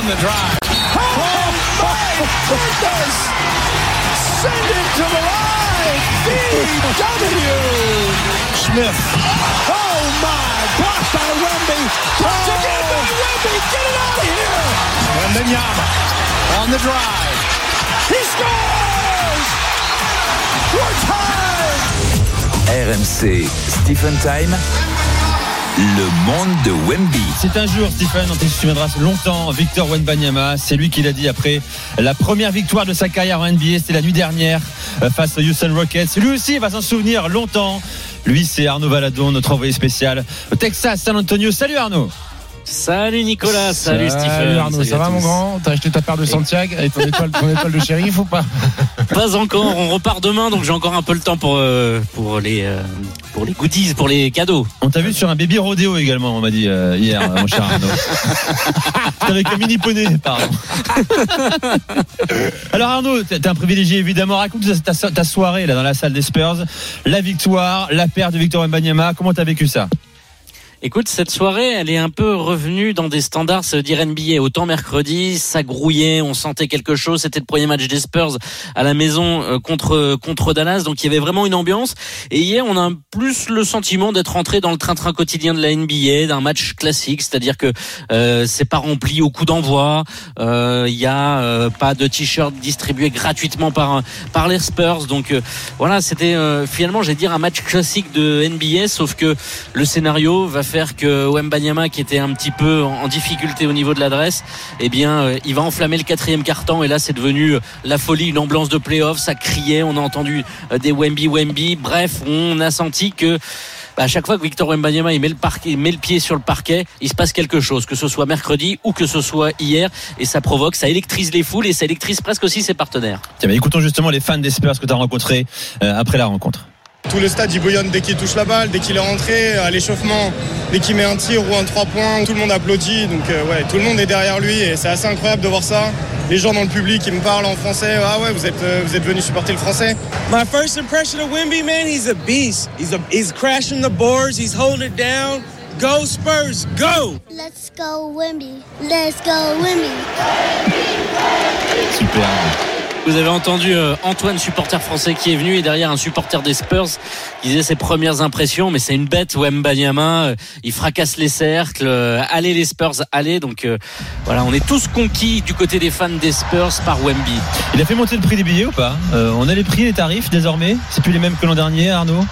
on the drive. Oh, my goodness! Send it to the line! VW! Smith. Oh, my! Blocked by Wemby. Blocked oh. again by Wemby. Get it out of here! And then Yama on the drive. He scores! We're tied! RMC Stephen Time le monde de Wemby. C'est un jour, Stephen, dont il se souviendra longtemps. Victor Wenbanyama, c'est lui qui l'a dit après la première victoire de sa carrière en NBA. C'était la nuit dernière euh, face aux Houston Rockets. Lui aussi va s'en souvenir longtemps. Lui, c'est Arnaud Valadon, notre envoyé spécial au Texas, San Antonio. Salut Arnaud. Salut Nicolas, salut, Stephen. Salut Arnaud, ça va mon grand? T'as acheté ta paire de Santiago et ton étoile, ton étoile de shérif ou pas? Pas encore, on repart demain donc j'ai encore un peu le temps pour, euh, pour, les, euh, pour les goodies, pour les cadeaux. On t'a vu sur un baby rodéo également, on m'a dit euh, hier, mon cher Arnaud. Avec un mini poney, pardon. Alors Arnaud, t'es un privilégié évidemment. Raconte ta, ta, soirée là dans la salle des Spurs, la victoire, la paire de Victor Mbanyama. Comment t'as vécu ça? Écoute, cette soirée, elle est un peu revenue dans des standards, ça veut dire NBA. Autant mercredi, ça grouillait, on sentait quelque chose. C'était le premier match des Spurs à la maison euh, contre contre Dallas, donc il y avait vraiment une ambiance. Et hier, on a plus le sentiment d'être rentré dans le train-train quotidien de la NBA, d'un match classique, c'est-à-dire que euh, c'est pas rempli au coup d'envoi. Euh, il euh, y a euh, pas de t-shirt distribué gratuitement par par les Spurs. Donc voilà, c'était finalement, j'ai dire un match classique de NBA, sauf que le scénario va faire que Wembanyama qui était un petit peu en difficulté au niveau de l'adresse eh bien euh, il va enflammer le quatrième carton. Et là c'est devenu euh, la folie une ambiance de playoff. Ça criait. On a entendu euh, des Wemby Wemby. Bref on a senti que bah, à chaque fois que Victor Wembanyama met le pied sur le parquet, il se passe quelque chose, que ce soit mercredi ou que ce soit hier, et ça provoque, ça électrise les foules et ça électrise presque aussi ses partenaires. Tiens, écoutons justement les fans des Spurs que tu as rencontrés après la rencontre. Tout le stade il bouillonne dès qu'il touche la balle, dès qu'il est rentré, à l'échauffement, dès qu'il met un tir ou un trois points, tout le monde applaudit. Donc euh, ouais, tout le monde est derrière lui et c'est assez incroyable de voir ça. Les gens dans le public qui me parlent en français, ah ouais, vous êtes euh, vous êtes venu supporter le français. My first impression of Wimby, man, he's a beast. He's a, he's crashing the boards, he's holding it down. Go Spurs, go! Let's go Wimby. Let's go Wimby. Super. Vous avez entendu euh, Antoine, supporter français, qui est venu et derrière un supporter des Spurs qui disait ses premières impressions, mais c'est une bête, Wembanyama. Euh, il fracasse les cercles. Euh, allez les Spurs, allez. Donc voilà, on est tous conquis du côté des fans des Spurs par Wemby. Il a fait monter le prix des billets ou pas? On a les prix, les tarifs désormais? C'est plus les mêmes que l'an dernier, Arnaud?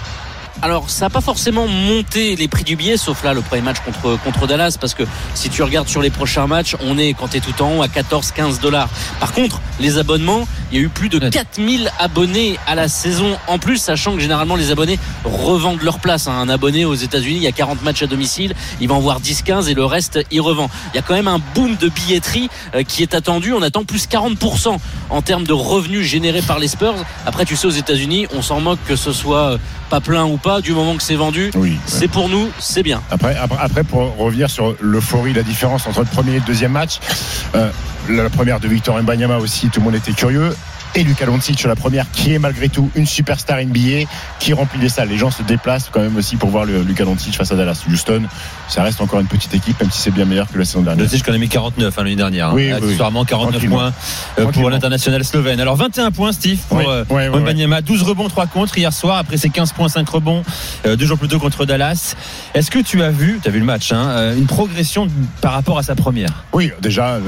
Alors ça n'a pas forcément monté les prix du billet, sauf là le premier match contre, contre Dallas, parce que si tu regardes sur les prochains matchs, on est quand es tout en haut à 14-15 dollars. Par contre, les abonnements, il y a eu plus de 4000 abonnés à la saison en plus, sachant que généralement les abonnés revendent leur place. Hein. Un abonné aux États-Unis, il y a 40 matchs à domicile, il va en voir 10-15 et le reste, il revend. Il y a quand même un boom de billetterie euh, qui est attendu. On attend plus 40% en termes de revenus générés par les Spurs. Après, tu sais, aux États-Unis, on s'en moque que ce soit euh, pas plein ou pas, du moment que c'est vendu, oui, c'est pour nous, c'est bien. Après, après, pour revenir sur l'euphorie, la différence entre le premier et le deuxième match, euh, la première de Victor Mbanyama aussi, tout le monde était curieux et Luka Doncic la première qui est malgré tout une superstar NBA qui remplit les salles. Les gens se déplacent quand même aussi pour voir le Luka Doncic face à Dallas. Houston, ça reste encore une petite équipe même si c'est bien meilleur que la saison dernière. Doncic qu'on a mis 49 hein, l'année dernière. Hein. Oui, oui, 49 points euh, pour l'international slovène. Alors 21 points Steve pour oui, 12 rebonds 3 contre hier soir après ses 15 points 5 rebonds euh, deux jours plus tôt contre Dallas. Est-ce que tu as vu, tu as vu le match hein, euh, une progression par rapport à sa première? Oui, déjà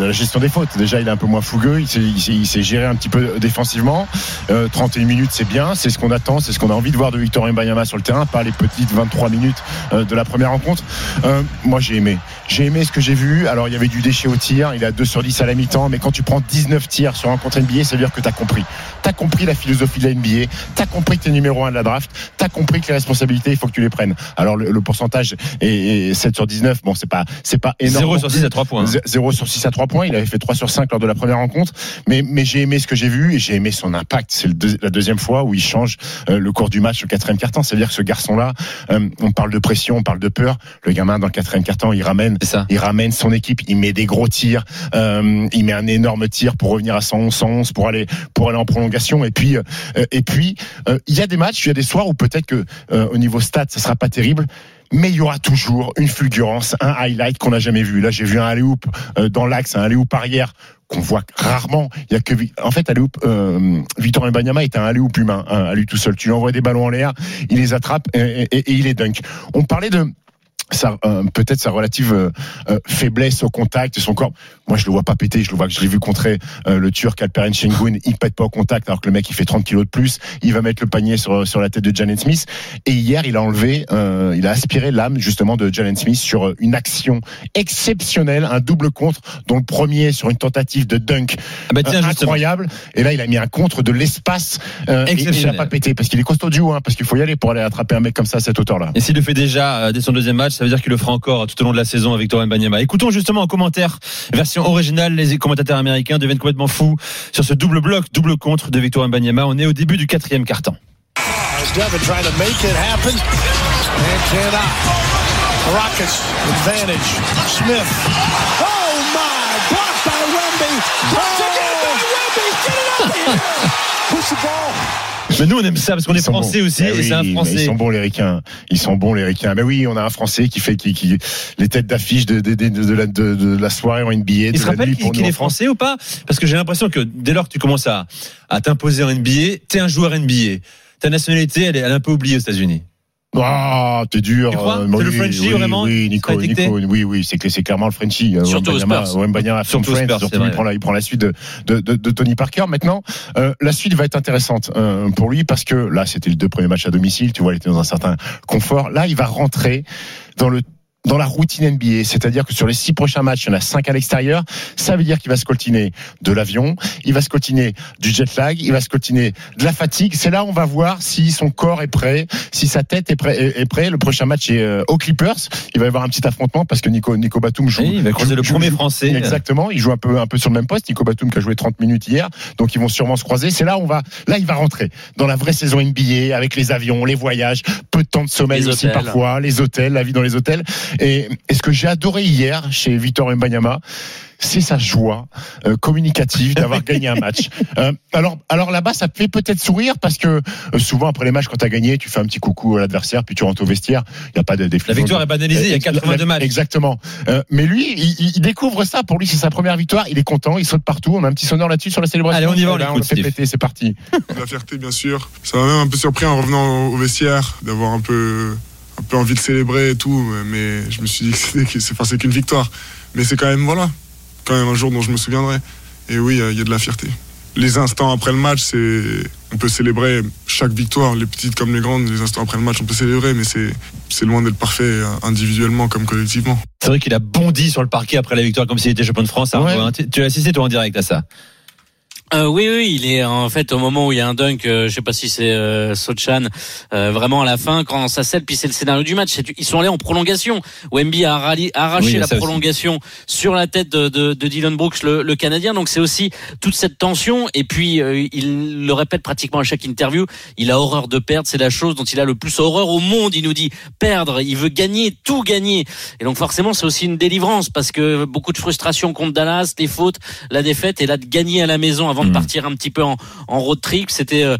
la gestion des fautes. Déjà il est un peu moins fougueux, il s'est géré un un petit peu défensivement. 31 euh, minutes, c'est bien, c'est ce qu'on attend, c'est ce qu'on a envie de voir de Victor Mbayama sur le terrain, pas les petites 23 minutes euh, de la première rencontre. Euh, moi, j'ai aimé. J'ai aimé ce que j'ai vu. Alors, il y avait du déchet au tir, il a 2 sur 10 à la mi-temps, mais quand tu prends 19 tirs sur un contre NBA, ça veut dire que tu as compris. Tu as compris la philosophie de la NBA, tu as compris que tu es numéro 1 de la draft, tu as compris que les responsabilités, il faut que tu les prennes. Alors, le, pourcentage est, 7 sur 19. Bon, c'est pas, c'est pas énorme. 0 sur 6 à 3 points. 0 sur 6 à 3 points. Il avait fait 3 sur 5 lors de la première rencontre. Mais, mais j'ai aimé ce que j'ai vu et j'ai aimé son impact. C'est la deuxième fois où il change euh, le cours du match au quatrième quart-temps. C'est-à-dire que ce garçon-là, euh, on parle de pression, on parle de peur. Le gamin dans le quatrième quart-temps, il ramène, il ramène son équipe, il met des gros tirs, euh, il met un énorme tir pour revenir à 111, 111 pour aller pour aller en prolongation. Et puis et puis il y a des matchs, il y a des soirs où peut-être que au niveau stats, ça sera pas terrible mais il y aura toujours une fulgurance, un highlight qu'on n'a jamais vu. Là, j'ai vu un alley-oop dans l'axe, un alley-oop arrière qu'on voit rarement. Il y a que en fait alley-oop euh, Victor Mbanyama est un alley-oop humain hein, à lui tout seul. Tu lui envoies des ballons en l'air, il les attrape et, et il est dunk. On parlait de euh, peut-être sa relative euh, euh, faiblesse au contact et son corps. Moi, je le vois pas péter. Je le vois que je l'ai vu contrer le Turc Alperen Şengün. Il pète pas au contact alors que le mec il fait 30 kilos de plus. Il va mettre le panier sur sur la tête de Jalen Smith. Et hier, il a enlevé, il a aspiré l'âme justement de Jalen Smith sur une action exceptionnelle, un double contre, dont le premier sur une tentative de dunk ah bah incroyable. Et là, il a mis un contre de l'espace. et il a pas pété parce qu'il est costaud du haut, hein, parce qu'il faut y aller pour aller attraper un mec comme ça à cette hauteur-là. Et s'il le fait déjà dès son deuxième match ça veut dire qu'il le fera encore tout au long de la saison avec Victor Mbanyama. Écoutons justement en commentaire, version originale, les commentateurs américains deviennent complètement fous sur ce double bloc, double contre de Victor Mbanyama. On est au début du quatrième carton. Mais nous, on aime ça parce qu'on est français aussi eh et c'est un français. Ils sont bons, les ricains. Ils sont bons, les ricains. Mais oui, on a un français qui fait qui, qui les têtes d'affiche de, de, de, de, la, de, la soirée en NBA. Il se rappelle qu'il est français ou pas? Parce que j'ai l'impression que dès lors que tu commences à, à t'imposer en NBA, t'es un joueur NBA. Ta nationalité, elle est, elle est un peu oubliée aux États-Unis. Ah, t'es dur. Tu crois euh, c'est le Frenchie oui, vraiment Oui, Nico, Nico, oui, oui, c'est c'est clairement le Frenchie. Euh, Surtout aux Spurs. Surtout, Spurs, surtout il, prend la, il prend la suite de, de, de, de Tony Parker. Maintenant, euh, la suite va être intéressante euh, pour lui parce que là, c'était le deux premiers matchs à domicile. Tu vois, il était dans un certain confort. Là, il va rentrer dans le dans la routine NBA, c'est-à-dire que sur les six prochains matchs, il y en a cinq à l'extérieur. Ça veut dire qu'il va se coltiner de l'avion, il va se coltiner du jet lag, il va se coltiner de la fatigue. C'est là où on va voir si son corps est prêt, si sa tête est prêt. Est prêt. Le prochain match est euh, aux Clippers. Il va y avoir un petit affrontement parce que Nico, Nico Batum joue. il va croiser le premier français. Exactement. Il joue un peu, un peu sur le même poste. Nico Batum qui a joué 30 minutes hier. Donc ils vont sûrement se croiser. C'est là où on va, là il va rentrer dans la vraie saison NBA avec les avions, les voyages, peu de temps de sommeil aussi parfois, les hôtels, la vie dans les hôtels. Et, ce que j'ai adoré hier chez Victor Mbanyama, c'est sa joie euh, communicative d'avoir gagné un match. Euh, alors, alors là-bas, ça fait peut-être sourire parce que euh, souvent après les matchs, quand tu as gagné, tu fais un petit coucou à l'adversaire, puis tu rentres au vestiaire. Il n'y a pas de La victoire est banalisée. Il y a 82 matchs. Exactement. mais lui, il, découvre ça. Pour lui, c'est sa première victoire. Il est content. Il saute partout. On a un petit sonneur là-dessus sur la célébration. Allez, on y va. On, on le fait péter. C'est parti. La fierté, bien sûr. Ça m'a même un peu surpris en revenant au vestiaire d'avoir un peu un peu envie de célébrer et tout, mais je me suis dit que c'est qu'une victoire. Mais c'est quand même, voilà, quand même un jour dont je me souviendrai. Et oui, il y a de la fierté. Les instants après le match, c'est, on peut célébrer chaque victoire, les petites comme les grandes. Les instants après le match, on peut célébrer, mais c'est, c'est loin d'être parfait euh, individuellement comme collectivement. C'est vrai qu'il a bondi sur le parquet après la victoire comme s'il était champion de France. Tu as assisté toi en direct à ça? Euh, oui, oui, il est en fait au moment où il y a un dunk, euh, je sais pas si c'est euh, Sochan, euh, vraiment à la fin quand ça scelle, puis c'est le scénario du match. Ils sont allés en prolongation. Wemby a arraché la prolongation sur la tête de, de, de Dylan Brooks, le, le, Canadien. Donc c'est aussi toute cette tension. Et puis euh, il le répète pratiquement à chaque interview. Il a horreur de perdre. C'est la chose dont il a le plus horreur au monde. Il nous dit perdre. Il veut gagner, tout gagner. Et donc forcément c'est aussi une délivrance parce que beaucoup de frustration contre Dallas, les fautes, la défaite et là de gagner à la maison avant de mm. partir un petit peu en, en road trip. C'était euh,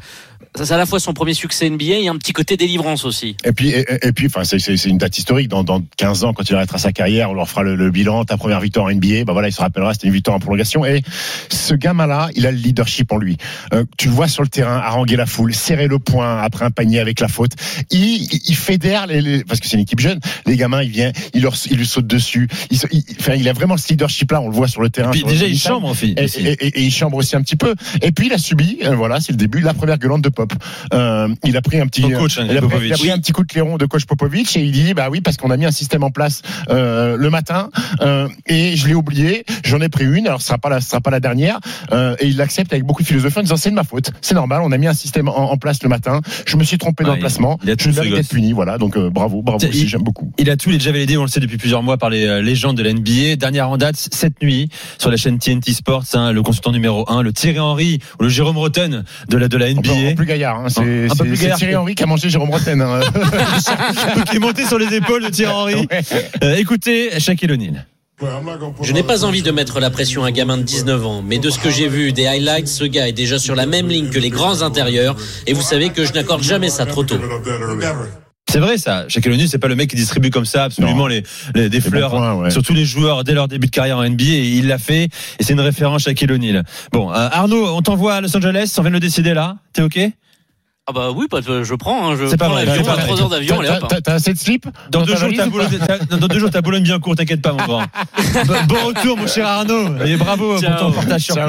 c'est à la fois son premier succès NBA et un petit côté délivrance aussi. Et puis, et, puis, enfin, c'est une date historique. Dans, dans 15 ans, quand il arrêtera sa carrière, on leur fera le, bilan. Ta première victoire en NBA, bah voilà, il se rappellera, c'était une victoire en prolongation. Et ce gamin-là, il a le leadership en lui. Euh, tu le vois sur le terrain, haranguer la foule, serrer le poing après un panier avec la faute. Il, il fédère les, parce que c'est une équipe jeune. Les gamins, il vient, il leur, il lui saute dessus. Il, enfin, il a vraiment ce leadership-là. On le voit sur le terrain. Et puis déjà, il chambre, et, et, il chambre aussi un petit peu. Et puis, il a subi, euh, voilà, c'est le début, la première gueulante de pop. Euh, il a pris un petit, coach, hein, il, a pris, il, a pris, un petit coup de clairon de coach Popovic et il dit bah oui parce qu'on a mis un système en place euh, le matin euh, et je l'ai oublié, j'en ai pris une, alors ce sera pas la, ce sera pas la dernière euh, et il l'accepte avec beaucoup de philosophie en disant c'est de ma faute, c'est normal, on a mis un système en, en, place le matin, je me suis trompé dans le placement, je mérite d'être puni, voilà donc euh, bravo, bravo aussi, j'aime beaucoup. Il a tout, il est déjà validé, on le sait depuis plusieurs mois par les légendes de la NBA. Dernière en date cette nuit sur la chaîne TNT Sports, hein, le consultant numéro 1, le Thierry Henry ou le Jérôme Rotten de la de la NBA. Gaillard, hein, c'est Thierry Henry qui a mangé Jérôme Bretagne. Hein. qui est monté sur les épaules de Thierry Henry. Euh, écoutez, Shaquille O'Neal. Je n'ai pas envie de mettre la pression à un gamin de 19 ans, mais de ce que j'ai vu des highlights, ce gars est déjà sur la même ligne que les grands intérieurs, et vous savez que je n'accorde jamais ça trop tôt. C'est vrai ça. Shaquille O'Neal, c'est pas le mec qui distribue comme ça absolument les, les, des fleurs sur tous les joueurs dès leur début de carrière en NBA. Et il l'a fait. Et c'est une référence Shaquille O'Neal. Bon, euh, Arnaud, on t'envoie à Los Angeles. On vient de le décider là. T'es ok? Ah bah oui, je prends. Hein, je c'est pas vrai. L'avion, pas 3 heures d'avion. T'as assez de slip Dans deux jours, t'as Boulogne, dans deux jours, t'as Boulogne bien court. T'inquiète pas, mon grand. bon retour, mon cher Arnaud. Et bravo pour ton partage sur place.